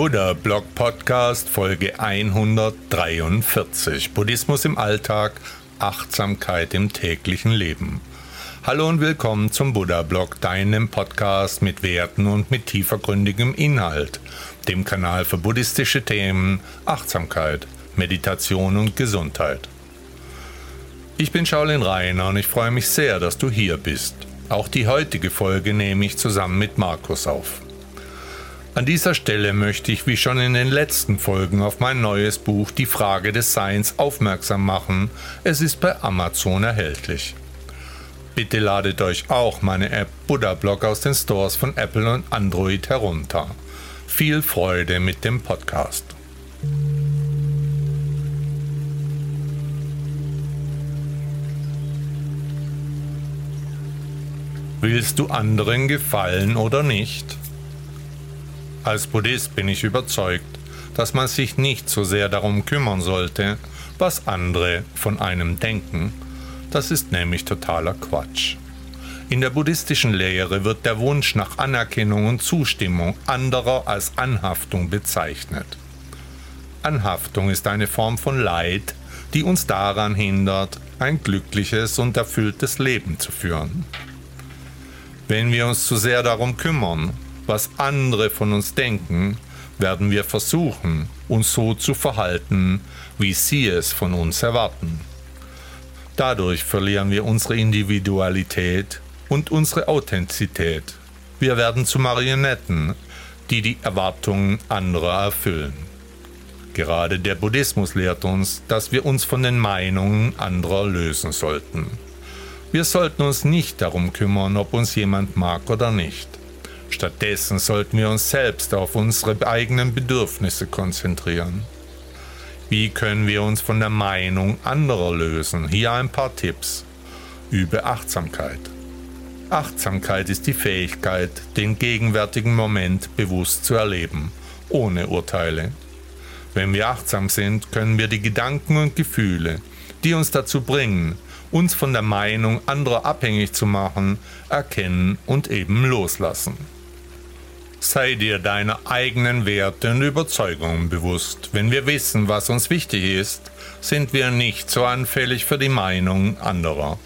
Buddha Blog Podcast Folge 143 Buddhismus im Alltag, Achtsamkeit im täglichen Leben. Hallo und willkommen zum Buddha Blog, deinem Podcast mit Werten und mit tiefergründigem Inhalt, dem Kanal für buddhistische Themen, Achtsamkeit, Meditation und Gesundheit. Ich bin Shaolin Rainer und ich freue mich sehr, dass du hier bist. Auch die heutige Folge nehme ich zusammen mit Markus auf. An dieser Stelle möchte ich wie schon in den letzten Folgen auf mein neues Buch Die Frage des Seins aufmerksam machen. Es ist bei Amazon erhältlich. Bitte ladet euch auch meine App Buddha Blog aus den Stores von Apple und Android herunter. Viel Freude mit dem Podcast. Willst du anderen gefallen oder nicht? Als Buddhist bin ich überzeugt, dass man sich nicht so sehr darum kümmern sollte, was andere von einem denken. Das ist nämlich totaler Quatsch. In der buddhistischen Lehre wird der Wunsch nach Anerkennung und Zustimmung anderer als Anhaftung bezeichnet. Anhaftung ist eine Form von Leid, die uns daran hindert, ein glückliches und erfülltes Leben zu führen. Wenn wir uns zu sehr darum kümmern, was andere von uns denken, werden wir versuchen, uns so zu verhalten, wie sie es von uns erwarten. Dadurch verlieren wir unsere Individualität und unsere Authentizität. Wir werden zu Marionetten, die die Erwartungen anderer erfüllen. Gerade der Buddhismus lehrt uns, dass wir uns von den Meinungen anderer lösen sollten. Wir sollten uns nicht darum kümmern, ob uns jemand mag oder nicht. Stattdessen sollten wir uns selbst auf unsere eigenen Bedürfnisse konzentrieren. Wie können wir uns von der Meinung anderer lösen? Hier ein paar Tipps. Übe Achtsamkeit. Achtsamkeit ist die Fähigkeit, den gegenwärtigen Moment bewusst zu erleben, ohne Urteile. Wenn wir achtsam sind, können wir die Gedanken und Gefühle, die uns dazu bringen, uns von der Meinung anderer abhängig zu machen, erkennen und eben loslassen. Sei dir deiner eigenen Werte und Überzeugungen bewusst. Wenn wir wissen, was uns wichtig ist, sind wir nicht so anfällig für die Meinung anderer.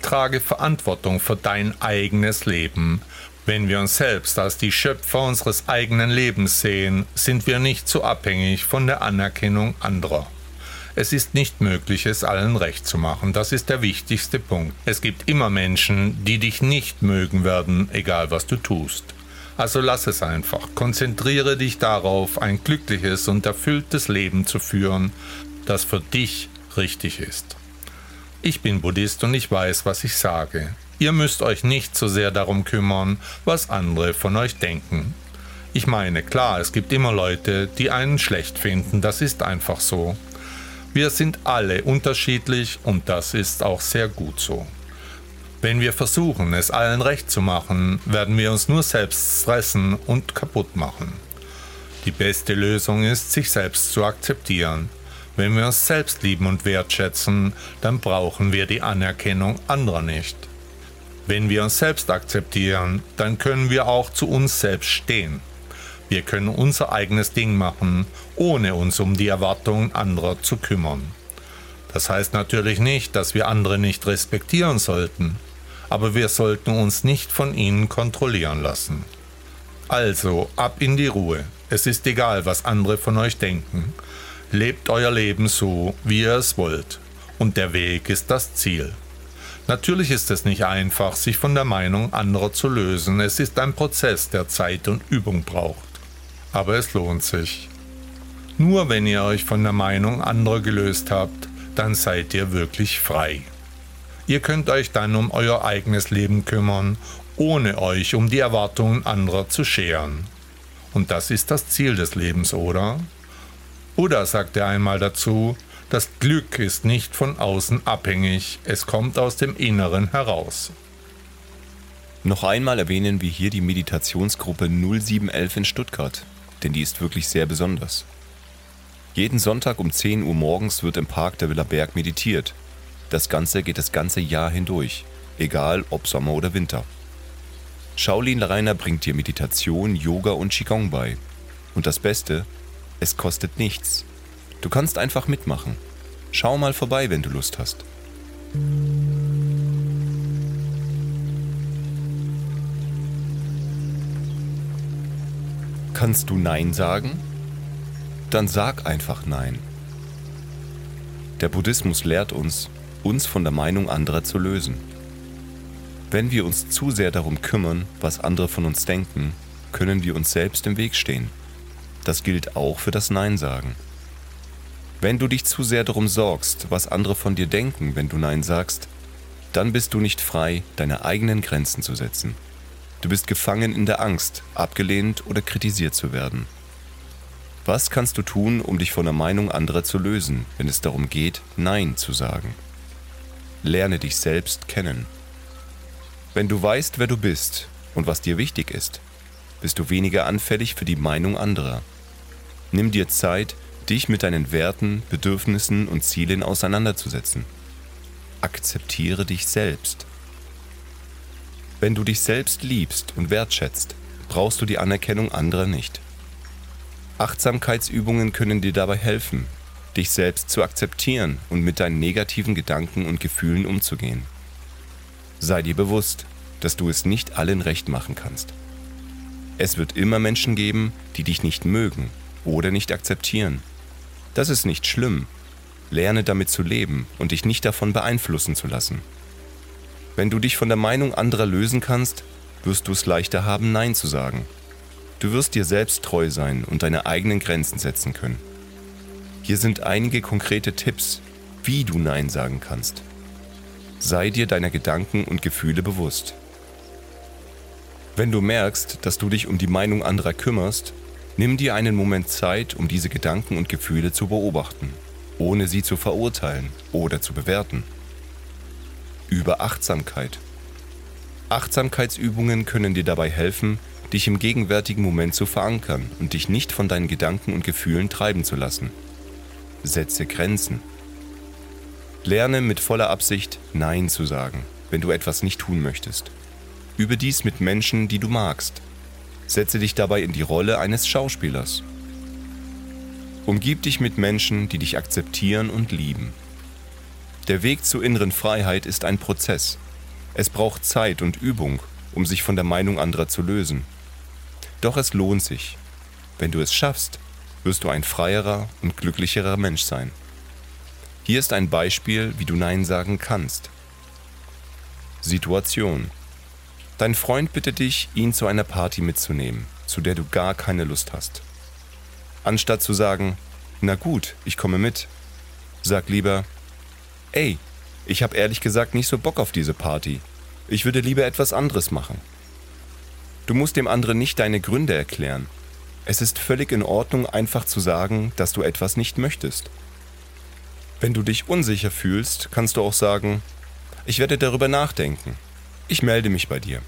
Trage Verantwortung für dein eigenes Leben. Wenn wir uns selbst als die Schöpfer unseres eigenen Lebens sehen, sind wir nicht so abhängig von der Anerkennung anderer. Es ist nicht möglich, es allen recht zu machen. Das ist der wichtigste Punkt. Es gibt immer Menschen, die dich nicht mögen werden, egal was du tust. Also lass es einfach. Konzentriere dich darauf, ein glückliches und erfülltes Leben zu führen, das für dich richtig ist. Ich bin Buddhist und ich weiß, was ich sage. Ihr müsst euch nicht so sehr darum kümmern, was andere von euch denken. Ich meine, klar, es gibt immer Leute, die einen schlecht finden, das ist einfach so. Wir sind alle unterschiedlich und das ist auch sehr gut so. Wenn wir versuchen, es allen recht zu machen, werden wir uns nur selbst stressen und kaputt machen. Die beste Lösung ist, sich selbst zu akzeptieren. Wenn wir uns selbst lieben und wertschätzen, dann brauchen wir die Anerkennung anderer nicht. Wenn wir uns selbst akzeptieren, dann können wir auch zu uns selbst stehen. Wir können unser eigenes Ding machen, ohne uns um die Erwartungen anderer zu kümmern. Das heißt natürlich nicht, dass wir andere nicht respektieren sollten aber wir sollten uns nicht von ihnen kontrollieren lassen. Also, ab in die Ruhe. Es ist egal, was andere von euch denken. Lebt euer Leben so, wie ihr es wollt. Und der Weg ist das Ziel. Natürlich ist es nicht einfach, sich von der Meinung anderer zu lösen. Es ist ein Prozess, der Zeit und Übung braucht. Aber es lohnt sich. Nur wenn ihr euch von der Meinung anderer gelöst habt, dann seid ihr wirklich frei. Ihr könnt euch dann um euer eigenes Leben kümmern, ohne euch um die Erwartungen anderer zu scheren. Und das ist das Ziel des Lebens, oder? Buddha sagte einmal dazu, das Glück ist nicht von außen abhängig, es kommt aus dem Inneren heraus. Noch einmal erwähnen wir hier die Meditationsgruppe 0711 in Stuttgart, denn die ist wirklich sehr besonders. Jeden Sonntag um 10 Uhr morgens wird im Park der Villa Berg meditiert. Das Ganze geht das ganze Jahr hindurch, egal ob Sommer oder Winter. Shaolin Rainer bringt dir Meditation, Yoga und Qigong bei. Und das Beste, es kostet nichts. Du kannst einfach mitmachen. Schau mal vorbei, wenn du Lust hast. Kannst du Nein sagen? Dann sag einfach Nein. Der Buddhismus lehrt uns, uns von der Meinung anderer zu lösen. Wenn wir uns zu sehr darum kümmern, was andere von uns denken, können wir uns selbst im Weg stehen. Das gilt auch für das Nein sagen. Wenn du dich zu sehr darum sorgst, was andere von dir denken, wenn du Nein sagst, dann bist du nicht frei, deine eigenen Grenzen zu setzen. Du bist gefangen in der Angst, abgelehnt oder kritisiert zu werden. Was kannst du tun, um dich von der Meinung anderer zu lösen, wenn es darum geht, Nein zu sagen? Lerne dich selbst kennen. Wenn du weißt, wer du bist und was dir wichtig ist, bist du weniger anfällig für die Meinung anderer. Nimm dir Zeit, dich mit deinen Werten, Bedürfnissen und Zielen auseinanderzusetzen. Akzeptiere dich selbst. Wenn du dich selbst liebst und wertschätzt, brauchst du die Anerkennung anderer nicht. Achtsamkeitsübungen können dir dabei helfen, dich selbst zu akzeptieren und mit deinen negativen Gedanken und Gefühlen umzugehen. Sei dir bewusst, dass du es nicht allen recht machen kannst. Es wird immer Menschen geben, die dich nicht mögen oder nicht akzeptieren. Das ist nicht schlimm. Lerne damit zu leben und dich nicht davon beeinflussen zu lassen. Wenn du dich von der Meinung anderer lösen kannst, wirst du es leichter haben, Nein zu sagen. Du wirst dir selbst treu sein und deine eigenen Grenzen setzen können. Hier sind einige konkrete Tipps, wie du Nein sagen kannst. Sei dir deiner Gedanken und Gefühle bewusst. Wenn du merkst, dass du dich um die Meinung anderer kümmerst, nimm dir einen Moment Zeit, um diese Gedanken und Gefühle zu beobachten, ohne sie zu verurteilen oder zu bewerten. Über Achtsamkeit. Achtsamkeitsübungen können dir dabei helfen, dich im gegenwärtigen Moment zu verankern und dich nicht von deinen Gedanken und Gefühlen treiben zu lassen. Setze Grenzen. Lerne mit voller Absicht Nein zu sagen, wenn du etwas nicht tun möchtest. Übe dies mit Menschen, die du magst. Setze dich dabei in die Rolle eines Schauspielers. Umgib dich mit Menschen, die dich akzeptieren und lieben. Der Weg zur inneren Freiheit ist ein Prozess. Es braucht Zeit und Übung, um sich von der Meinung anderer zu lösen. Doch es lohnt sich. Wenn du es schaffst, wirst du ein freierer und glücklicherer Mensch sein. Hier ist ein Beispiel, wie du Nein sagen kannst. Situation. Dein Freund bittet dich, ihn zu einer Party mitzunehmen, zu der du gar keine Lust hast. Anstatt zu sagen, na gut, ich komme mit, sag lieber, ey, ich habe ehrlich gesagt nicht so Bock auf diese Party. Ich würde lieber etwas anderes machen. Du musst dem anderen nicht deine Gründe erklären. Es ist völlig in Ordnung, einfach zu sagen, dass du etwas nicht möchtest. Wenn du dich unsicher fühlst, kannst du auch sagen, ich werde darüber nachdenken. Ich melde mich bei dir.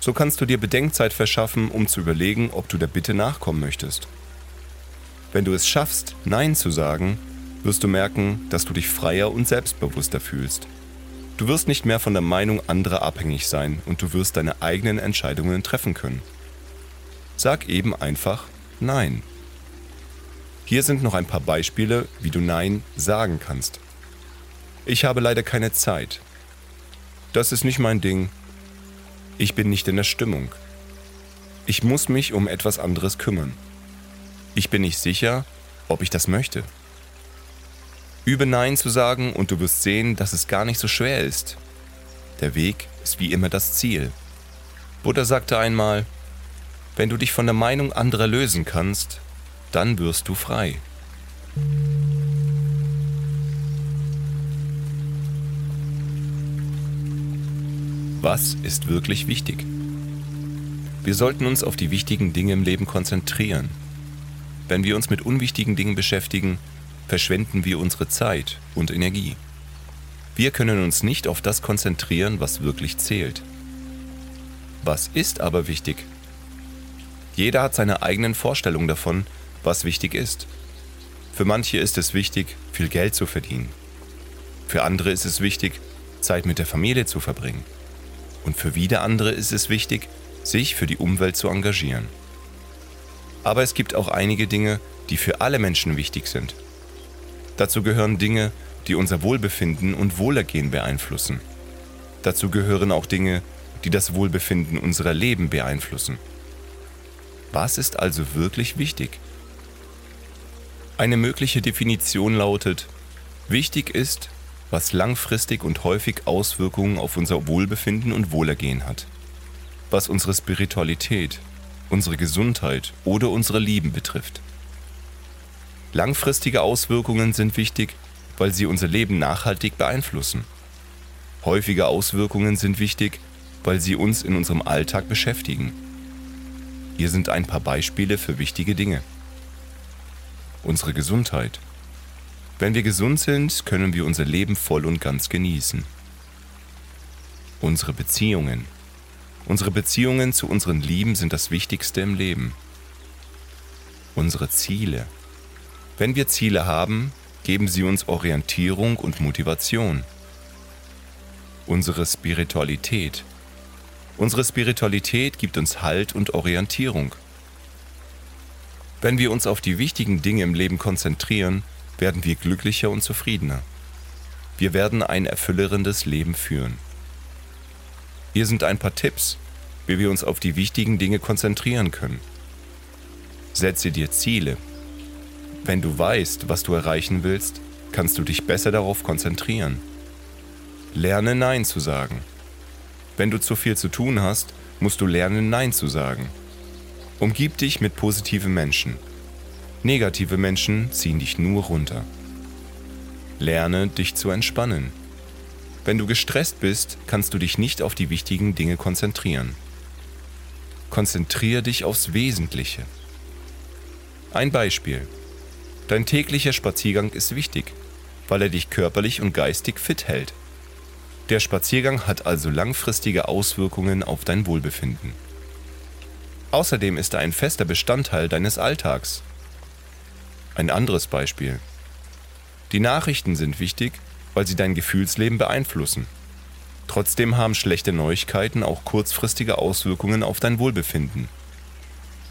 So kannst du dir Bedenkzeit verschaffen, um zu überlegen, ob du der Bitte nachkommen möchtest. Wenn du es schaffst, Nein zu sagen, wirst du merken, dass du dich freier und selbstbewusster fühlst. Du wirst nicht mehr von der Meinung anderer abhängig sein und du wirst deine eigenen Entscheidungen treffen können. Sag eben einfach Nein. Hier sind noch ein paar Beispiele, wie du Nein sagen kannst. Ich habe leider keine Zeit. Das ist nicht mein Ding. Ich bin nicht in der Stimmung. Ich muss mich um etwas anderes kümmern. Ich bin nicht sicher, ob ich das möchte. Übe Nein zu sagen und du wirst sehen, dass es gar nicht so schwer ist. Der Weg ist wie immer das Ziel. Buddha sagte einmal, wenn du dich von der Meinung anderer lösen kannst, dann wirst du frei. Was ist wirklich wichtig? Wir sollten uns auf die wichtigen Dinge im Leben konzentrieren. wenn wir uns mit unwichtigen Dingen beschäftigen, verschwenden wir unsere Zeit und Energie. Wir können uns nicht auf das konzentrieren, was wirklich zählt. Was ist aber wichtig? Jeder hat seine eigenen Vorstellungen davon, was wichtig ist. Für manche ist es wichtig, viel Geld zu verdienen. Für andere ist es wichtig, Zeit mit der Familie zu verbringen. Und für wieder andere ist es wichtig, sich für die Umwelt zu engagieren. Aber es gibt auch einige Dinge, die für alle Menschen wichtig sind. Dazu gehören Dinge, die unser Wohlbefinden und Wohlergehen beeinflussen. Dazu gehören auch Dinge, die das Wohlbefinden unserer Leben beeinflussen. Was ist also wirklich wichtig? Eine mögliche Definition lautet, wichtig ist, was langfristig und häufig Auswirkungen auf unser Wohlbefinden und Wohlergehen hat, was unsere Spiritualität, unsere Gesundheit oder unsere Lieben betrifft. Langfristige Auswirkungen sind wichtig, weil sie unser Leben nachhaltig beeinflussen. Häufige Auswirkungen sind wichtig, weil sie uns in unserem Alltag beschäftigen. Hier sind ein paar Beispiele für wichtige Dinge. Unsere Gesundheit. Wenn wir gesund sind, können wir unser Leben voll und ganz genießen. Unsere Beziehungen. Unsere Beziehungen zu unseren Lieben sind das Wichtigste im Leben. Unsere Ziele. Wenn wir Ziele haben, geben sie uns Orientierung und Motivation. Unsere Spiritualität. Unsere Spiritualität gibt uns Halt und Orientierung. Wenn wir uns auf die wichtigen Dinge im Leben konzentrieren, werden wir glücklicher und zufriedener. Wir werden ein erfüllerndes Leben führen. Hier sind ein paar Tipps, wie wir uns auf die wichtigen Dinge konzentrieren können. Setze dir Ziele. Wenn du weißt, was du erreichen willst, kannst du dich besser darauf konzentrieren. Lerne Nein zu sagen. Wenn du zu viel zu tun hast, musst du lernen, Nein zu sagen. Umgib dich mit positiven Menschen. Negative Menschen ziehen dich nur runter. Lerne, dich zu entspannen. Wenn du gestresst bist, kannst du dich nicht auf die wichtigen Dinge konzentrieren. Konzentriere dich aufs Wesentliche. Ein Beispiel. Dein täglicher Spaziergang ist wichtig, weil er dich körperlich und geistig fit hält. Der Spaziergang hat also langfristige Auswirkungen auf dein Wohlbefinden. Außerdem ist er ein fester Bestandteil deines Alltags. Ein anderes Beispiel. Die Nachrichten sind wichtig, weil sie dein Gefühlsleben beeinflussen. Trotzdem haben schlechte Neuigkeiten auch kurzfristige Auswirkungen auf dein Wohlbefinden.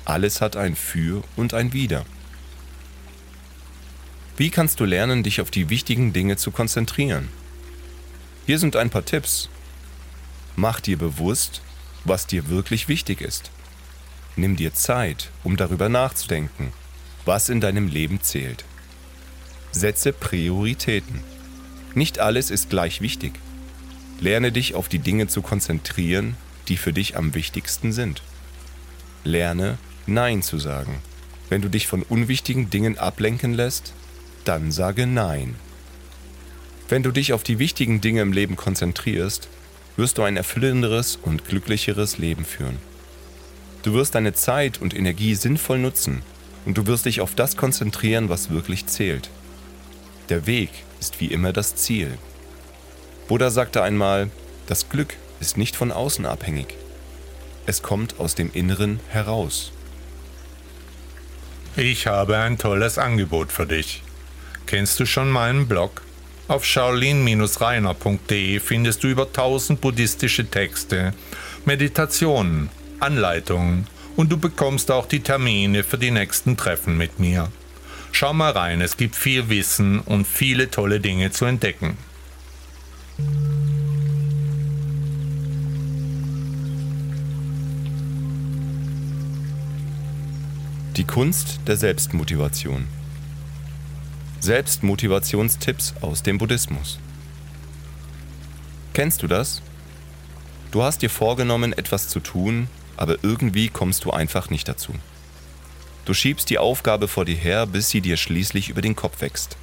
Alles hat ein Für und ein Wider. Wie kannst du lernen, dich auf die wichtigen Dinge zu konzentrieren? Hier sind ein paar Tipps. Mach dir bewusst, was dir wirklich wichtig ist. Nimm dir Zeit, um darüber nachzudenken, was in deinem Leben zählt. Setze Prioritäten. Nicht alles ist gleich wichtig. Lerne dich auf die Dinge zu konzentrieren, die für dich am wichtigsten sind. Lerne Nein zu sagen. Wenn du dich von unwichtigen Dingen ablenken lässt, dann sage Nein. Wenn du dich auf die wichtigen Dinge im Leben konzentrierst, wirst du ein erfüllenderes und glücklicheres Leben führen. Du wirst deine Zeit und Energie sinnvoll nutzen und du wirst dich auf das konzentrieren, was wirklich zählt. Der Weg ist wie immer das Ziel. Buddha sagte einmal, das Glück ist nicht von außen abhängig. Es kommt aus dem Inneren heraus. Ich habe ein tolles Angebot für dich. Kennst du schon meinen Blog? Auf shaolin-reiner.de findest du über 1000 buddhistische Texte, Meditationen, Anleitungen und du bekommst auch die Termine für die nächsten Treffen mit mir. Schau mal rein, es gibt viel Wissen und viele tolle Dinge zu entdecken. Die Kunst der Selbstmotivation. Selbstmotivationstipps aus dem Buddhismus. Kennst du das? Du hast dir vorgenommen, etwas zu tun, aber irgendwie kommst du einfach nicht dazu. Du schiebst die Aufgabe vor dir her, bis sie dir schließlich über den Kopf wächst.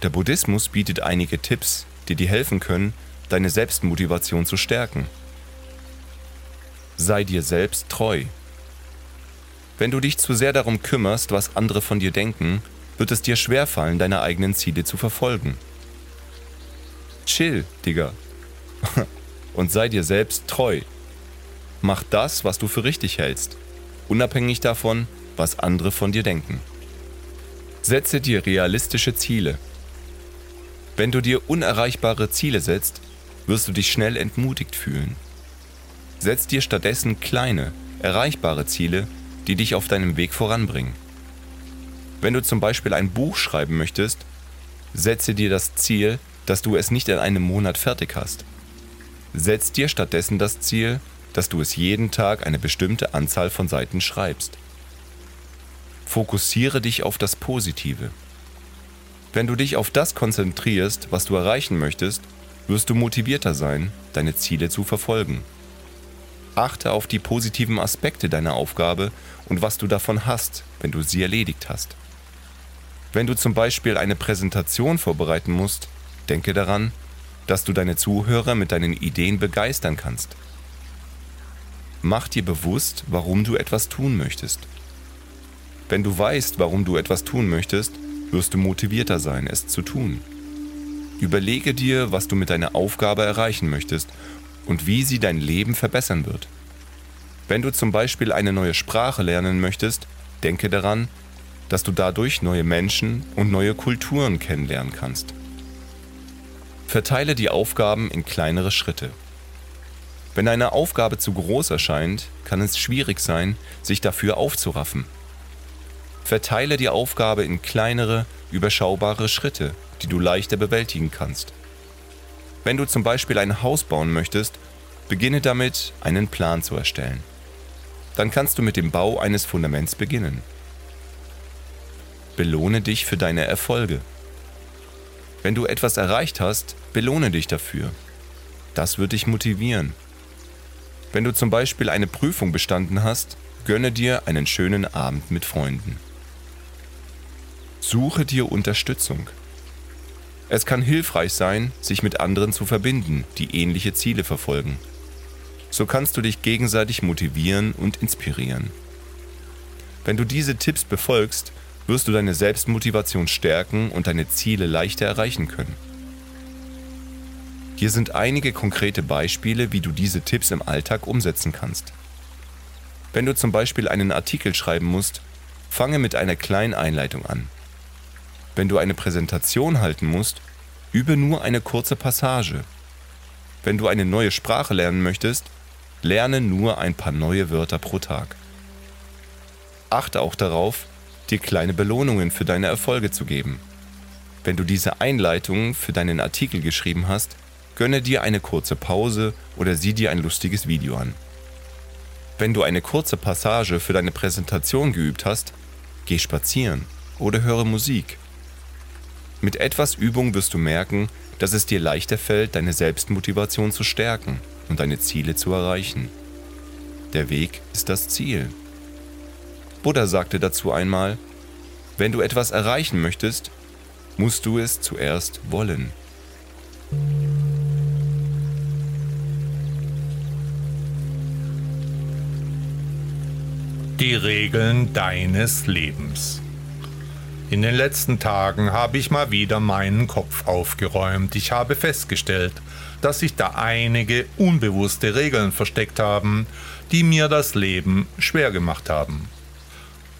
Der Buddhismus bietet einige Tipps, die dir helfen können, deine Selbstmotivation zu stärken. Sei dir selbst treu. Wenn du dich zu sehr darum kümmerst, was andere von dir denken, wird es dir schwerfallen, deine eigenen Ziele zu verfolgen. Chill, Digga. Und sei dir selbst treu. Mach das, was du für richtig hältst, unabhängig davon, was andere von dir denken. Setze dir realistische Ziele. Wenn du dir unerreichbare Ziele setzt, wirst du dich schnell entmutigt fühlen. Setz dir stattdessen kleine, erreichbare Ziele, die dich auf deinem Weg voranbringen. Wenn du zum Beispiel ein Buch schreiben möchtest, setze dir das Ziel, dass du es nicht in einem Monat fertig hast. Setz dir stattdessen das Ziel, dass du es jeden Tag eine bestimmte Anzahl von Seiten schreibst. Fokussiere dich auf das Positive. Wenn du dich auf das konzentrierst, was du erreichen möchtest, wirst du motivierter sein, deine Ziele zu verfolgen. Achte auf die positiven Aspekte deiner Aufgabe und was du davon hast, wenn du sie erledigt hast. Wenn du zum Beispiel eine Präsentation vorbereiten musst, denke daran, dass du deine Zuhörer mit deinen Ideen begeistern kannst. Mach dir bewusst, warum du etwas tun möchtest. Wenn du weißt, warum du etwas tun möchtest, wirst du motivierter sein, es zu tun. Überlege dir, was du mit deiner Aufgabe erreichen möchtest und wie sie dein Leben verbessern wird. Wenn du zum Beispiel eine neue Sprache lernen möchtest, denke daran, dass du dadurch neue Menschen und neue Kulturen kennenlernen kannst. Verteile die Aufgaben in kleinere Schritte. Wenn eine Aufgabe zu groß erscheint, kann es schwierig sein, sich dafür aufzuraffen. Verteile die Aufgabe in kleinere, überschaubare Schritte, die du leichter bewältigen kannst. Wenn du zum Beispiel ein Haus bauen möchtest, beginne damit, einen Plan zu erstellen. Dann kannst du mit dem Bau eines Fundaments beginnen. Belohne dich für deine Erfolge. Wenn du etwas erreicht hast, belohne dich dafür. Das wird dich motivieren. Wenn du zum Beispiel eine Prüfung bestanden hast, gönne dir einen schönen Abend mit Freunden. Suche dir Unterstützung. Es kann hilfreich sein, sich mit anderen zu verbinden, die ähnliche Ziele verfolgen. So kannst du dich gegenseitig motivieren und inspirieren. Wenn du diese Tipps befolgst, wirst du deine Selbstmotivation stärken und deine Ziele leichter erreichen können. Hier sind einige konkrete Beispiele, wie du diese Tipps im Alltag umsetzen kannst. Wenn du zum Beispiel einen Artikel schreiben musst, fange mit einer kleinen Einleitung an. Wenn du eine Präsentation halten musst, übe nur eine kurze Passage. Wenn du eine neue Sprache lernen möchtest, lerne nur ein paar neue Wörter pro Tag. Achte auch darauf, dir kleine Belohnungen für deine Erfolge zu geben. Wenn du diese Einleitung für deinen Artikel geschrieben hast, gönne dir eine kurze Pause oder sieh dir ein lustiges Video an. Wenn du eine kurze Passage für deine Präsentation geübt hast, geh spazieren oder höre Musik mit etwas Übung wirst du merken, dass es dir leichter fällt, deine Selbstmotivation zu stärken und deine Ziele zu erreichen. Der Weg ist das Ziel. Buddha sagte dazu einmal, wenn du etwas erreichen möchtest, musst du es zuerst wollen. Die Regeln deines Lebens. In den letzten Tagen habe ich mal wieder meinen Kopf aufgeräumt. Ich habe festgestellt, dass sich da einige unbewusste Regeln versteckt haben, die mir das Leben schwer gemacht haben.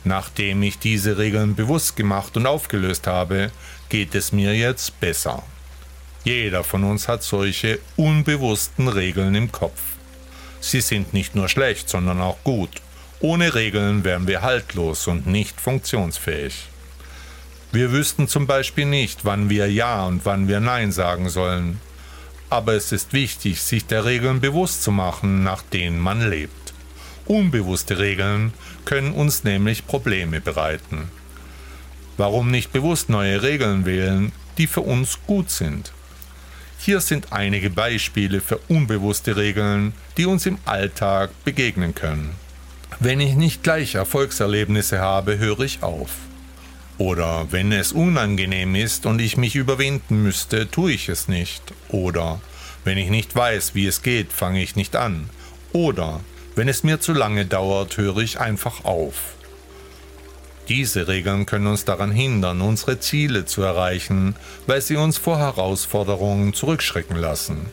Nachdem ich diese Regeln bewusst gemacht und aufgelöst habe, geht es mir jetzt besser. Jeder von uns hat solche unbewussten Regeln im Kopf. Sie sind nicht nur schlecht, sondern auch gut. Ohne Regeln wären wir haltlos und nicht funktionsfähig. Wir wüssten zum Beispiel nicht, wann wir Ja und wann wir Nein sagen sollen. Aber es ist wichtig, sich der Regeln bewusst zu machen, nach denen man lebt. Unbewusste Regeln können uns nämlich Probleme bereiten. Warum nicht bewusst neue Regeln wählen, die für uns gut sind? Hier sind einige Beispiele für unbewusste Regeln, die uns im Alltag begegnen können. Wenn ich nicht gleich Erfolgserlebnisse habe, höre ich auf. Oder wenn es unangenehm ist und ich mich überwinden müsste, tue ich es nicht. Oder wenn ich nicht weiß, wie es geht, fange ich nicht an. Oder wenn es mir zu lange dauert, höre ich einfach auf. Diese Regeln können uns daran hindern, unsere Ziele zu erreichen, weil sie uns vor Herausforderungen zurückschrecken lassen.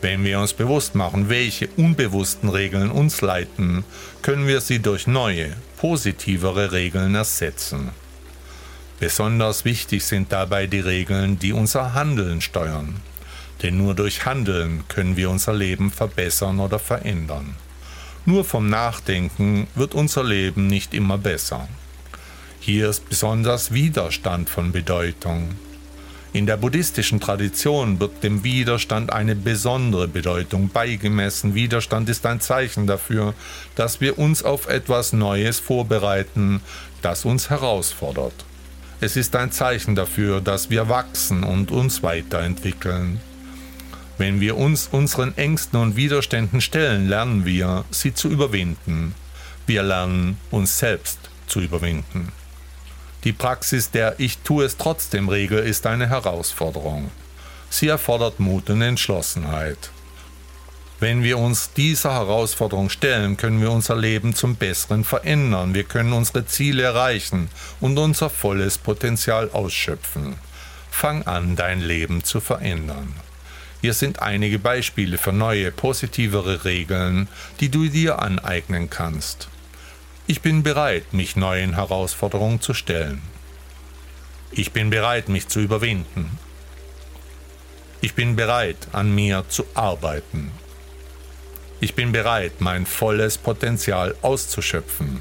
Wenn wir uns bewusst machen, welche unbewussten Regeln uns leiten, können wir sie durch neue, positivere Regeln ersetzen. Besonders wichtig sind dabei die Regeln, die unser Handeln steuern. Denn nur durch Handeln können wir unser Leben verbessern oder verändern. Nur vom Nachdenken wird unser Leben nicht immer besser. Hier ist besonders Widerstand von Bedeutung. In der buddhistischen Tradition wird dem Widerstand eine besondere Bedeutung beigemessen. Widerstand ist ein Zeichen dafür, dass wir uns auf etwas Neues vorbereiten, das uns herausfordert. Es ist ein Zeichen dafür, dass wir wachsen und uns weiterentwickeln. Wenn wir uns unseren Ängsten und Widerständen stellen, lernen wir, sie zu überwinden. Wir lernen, uns selbst zu überwinden. Die Praxis der Ich tue es trotzdem Regel ist eine Herausforderung. Sie erfordert Mut und Entschlossenheit. Wenn wir uns dieser Herausforderung stellen, können wir unser Leben zum Besseren verändern, wir können unsere Ziele erreichen und unser volles Potenzial ausschöpfen. Fang an, dein Leben zu verändern. Hier sind einige Beispiele für neue, positivere Regeln, die du dir aneignen kannst. Ich bin bereit, mich neuen Herausforderungen zu stellen. Ich bin bereit, mich zu überwinden. Ich bin bereit, an mir zu arbeiten. Ich bin bereit, mein volles Potenzial auszuschöpfen.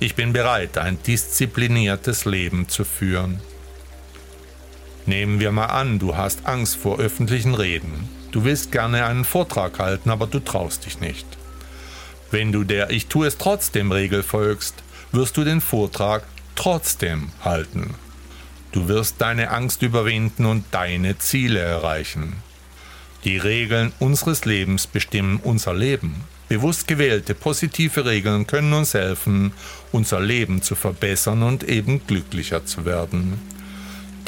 Ich bin bereit, ein diszipliniertes Leben zu führen. Nehmen wir mal an, du hast Angst vor öffentlichen Reden. Du willst gerne einen Vortrag halten, aber du traust dich nicht. Wenn du der Ich tue es trotzdem Regel folgst, wirst du den Vortrag trotzdem halten. Du wirst deine Angst überwinden und deine Ziele erreichen. Die Regeln unseres Lebens bestimmen unser Leben. Bewusst gewählte positive Regeln können uns helfen, unser Leben zu verbessern und eben glücklicher zu werden.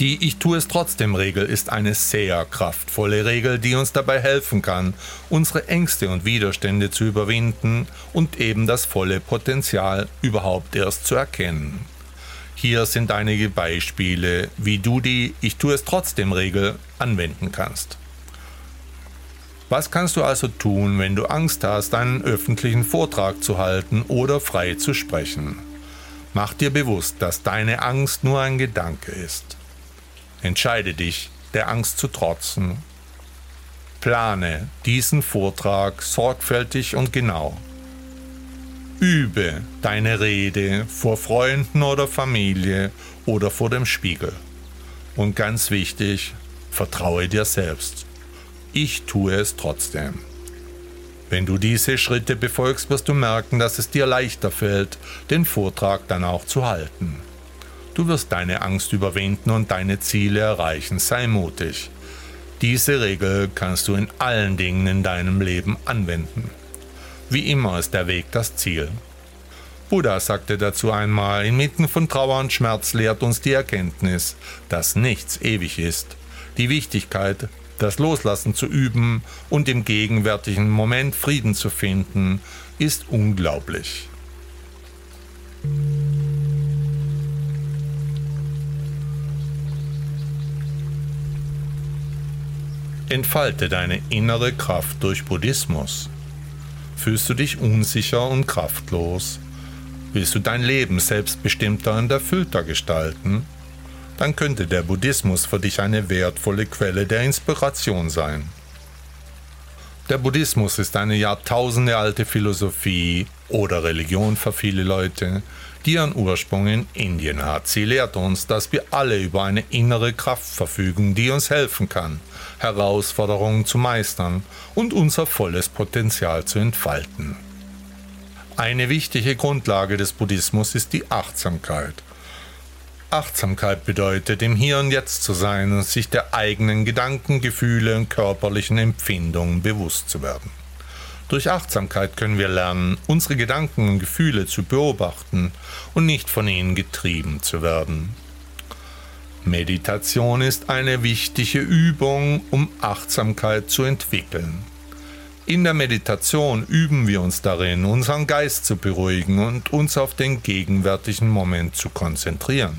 Die Ich tue es trotzdem Regel ist eine sehr kraftvolle Regel, die uns dabei helfen kann, unsere Ängste und Widerstände zu überwinden und eben das volle Potenzial überhaupt erst zu erkennen. Hier sind einige Beispiele, wie du die Ich tue es trotzdem Regel anwenden kannst. Was kannst du also tun, wenn du Angst hast, einen öffentlichen Vortrag zu halten oder frei zu sprechen? Mach dir bewusst, dass deine Angst nur ein Gedanke ist. Entscheide dich, der Angst zu trotzen. Plane diesen Vortrag sorgfältig und genau. Übe deine Rede vor Freunden oder Familie oder vor dem Spiegel. Und ganz wichtig, vertraue dir selbst. Ich tue es trotzdem. Wenn du diese Schritte befolgst, wirst du merken, dass es dir leichter fällt, den Vortrag dann auch zu halten. Du wirst deine Angst überwinden und deine Ziele erreichen. Sei mutig. Diese Regel kannst du in allen Dingen in deinem Leben anwenden. Wie immer ist der Weg das Ziel. Buddha sagte dazu einmal, inmitten von Trauer und Schmerz lehrt uns die Erkenntnis, dass nichts ewig ist. Die Wichtigkeit, das Loslassen zu üben und im gegenwärtigen Moment Frieden zu finden, ist unglaublich. Entfalte deine innere Kraft durch Buddhismus. Fühlst du dich unsicher und kraftlos? Willst du dein Leben selbstbestimmter und erfüllter gestalten? Dann könnte der Buddhismus für dich eine wertvolle Quelle der Inspiration sein. Der Buddhismus ist eine jahrtausendealte Philosophie oder Religion für viele Leute, die ihren Ursprung in Indien hat. Sie lehrt uns, dass wir alle über eine innere Kraft verfügen, die uns helfen kann, Herausforderungen zu meistern und unser volles Potenzial zu entfalten. Eine wichtige Grundlage des Buddhismus ist die Achtsamkeit. Achtsamkeit bedeutet, im Hier und Jetzt zu sein und sich der eigenen Gedanken, Gefühle und körperlichen Empfindungen bewusst zu werden. Durch Achtsamkeit können wir lernen, unsere Gedanken und Gefühle zu beobachten und nicht von ihnen getrieben zu werden. Meditation ist eine wichtige Übung, um Achtsamkeit zu entwickeln. In der Meditation üben wir uns darin, unseren Geist zu beruhigen und uns auf den gegenwärtigen Moment zu konzentrieren.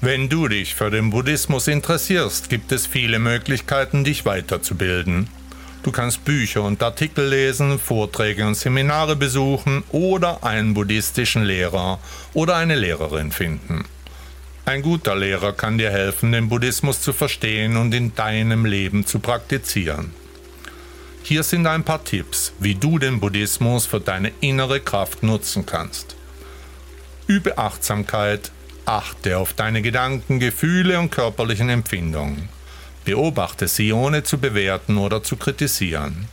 Wenn du dich für den Buddhismus interessierst, gibt es viele Möglichkeiten, dich weiterzubilden. Du kannst Bücher und Artikel lesen, Vorträge und Seminare besuchen oder einen buddhistischen Lehrer oder eine Lehrerin finden. Ein guter Lehrer kann dir helfen, den Buddhismus zu verstehen und in deinem Leben zu praktizieren. Hier sind ein paar Tipps, wie du den Buddhismus für deine innere Kraft nutzen kannst. Übe Achtsamkeit, achte auf deine Gedanken, Gefühle und körperlichen Empfindungen. Beobachte sie ohne zu bewerten oder zu kritisieren.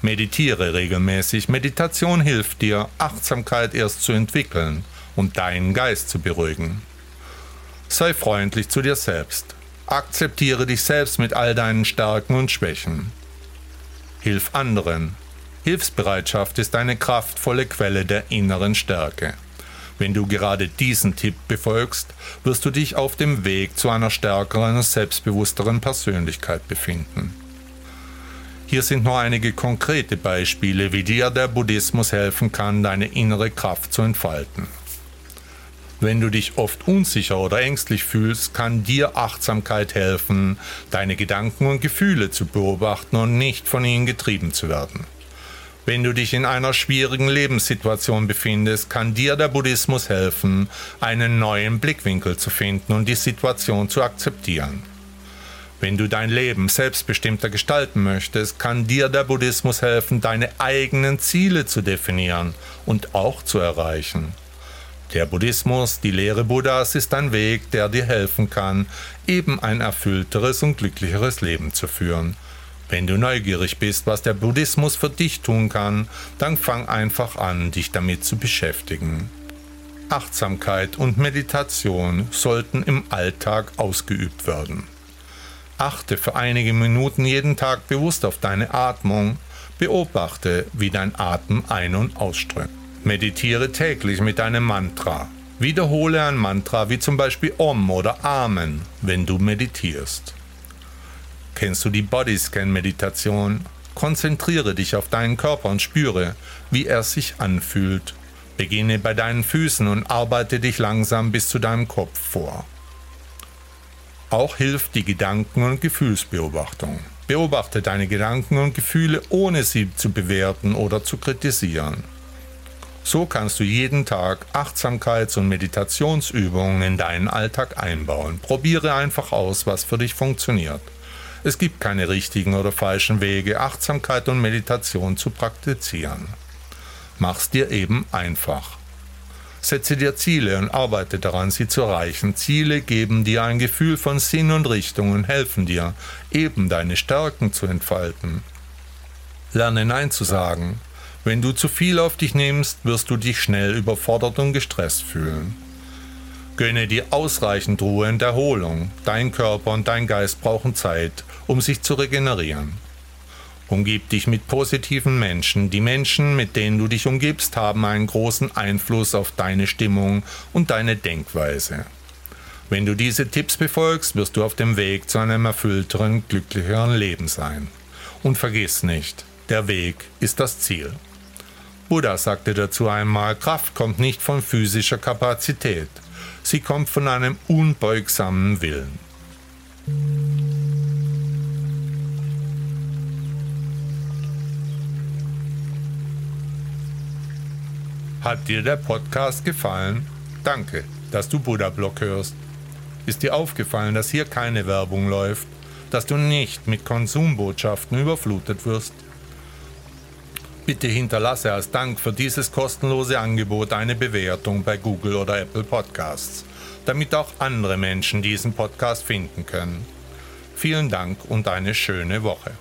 Meditiere regelmäßig. Meditation hilft dir, Achtsamkeit erst zu entwickeln und deinen Geist zu beruhigen. Sei freundlich zu dir selbst. Akzeptiere dich selbst mit all deinen Stärken und Schwächen. Hilf anderen. Hilfsbereitschaft ist eine kraftvolle Quelle der inneren Stärke. Wenn du gerade diesen Tipp befolgst, wirst du dich auf dem Weg zu einer stärkeren selbstbewussteren Persönlichkeit befinden. Hier sind nur einige konkrete Beispiele, wie dir der Buddhismus helfen kann, deine innere Kraft zu entfalten. Wenn du dich oft unsicher oder ängstlich fühlst, kann dir Achtsamkeit helfen, deine Gedanken und Gefühle zu beobachten und nicht von ihnen getrieben zu werden. Wenn du dich in einer schwierigen Lebenssituation befindest, kann dir der Buddhismus helfen, einen neuen Blickwinkel zu finden und die Situation zu akzeptieren. Wenn du dein Leben selbstbestimmter gestalten möchtest, kann dir der Buddhismus helfen, deine eigenen Ziele zu definieren und auch zu erreichen. Der Buddhismus, die Lehre Buddhas, ist ein Weg, der dir helfen kann, eben ein erfüllteres und glücklicheres Leben zu führen. Wenn du neugierig bist, was der Buddhismus für dich tun kann, dann fang einfach an, dich damit zu beschäftigen. Achtsamkeit und Meditation sollten im Alltag ausgeübt werden. Achte für einige Minuten jeden Tag bewusst auf deine Atmung. Beobachte, wie dein Atem ein- und ausströmt. Meditiere täglich mit einem Mantra. Wiederhole ein Mantra wie zum Beispiel Om oder Amen, wenn du meditierst. Kennst du die Bodyscan-Meditation? Konzentriere dich auf deinen Körper und spüre, wie er sich anfühlt. Beginne bei deinen Füßen und arbeite dich langsam bis zu deinem Kopf vor. Auch hilft die Gedanken- und Gefühlsbeobachtung. Beobachte deine Gedanken und Gefühle, ohne sie zu bewerten oder zu kritisieren. So kannst du jeden Tag Achtsamkeits- und Meditationsübungen in deinen Alltag einbauen. Probiere einfach aus, was für dich funktioniert. Es gibt keine richtigen oder falschen Wege, Achtsamkeit und Meditation zu praktizieren. Mach's dir eben einfach. Setze dir Ziele und arbeite daran, sie zu erreichen. Ziele geben dir ein Gefühl von Sinn und Richtung und helfen dir, eben deine Stärken zu entfalten. Lerne Nein zu sagen, wenn du zu viel auf dich nimmst, wirst du dich schnell überfordert und gestresst fühlen. Gönne dir ausreichend Ruhe und Erholung. Dein Körper und dein Geist brauchen Zeit, um sich zu regenerieren. Umgib dich mit positiven Menschen. Die Menschen, mit denen du dich umgibst, haben einen großen Einfluss auf deine Stimmung und deine Denkweise. Wenn du diese Tipps befolgst, wirst du auf dem Weg zu einem erfüllteren, glücklicheren Leben sein. Und vergiss nicht, der Weg ist das Ziel. Buddha sagte dazu einmal, Kraft kommt nicht von physischer Kapazität, sie kommt von einem unbeugsamen Willen. Hat dir der Podcast gefallen? Danke, dass du Buddha Blog hörst. Ist dir aufgefallen, dass hier keine Werbung läuft, dass du nicht mit Konsumbotschaften überflutet wirst? Bitte hinterlasse als Dank für dieses kostenlose Angebot eine Bewertung bei Google oder Apple Podcasts, damit auch andere Menschen diesen Podcast finden können. Vielen Dank und eine schöne Woche.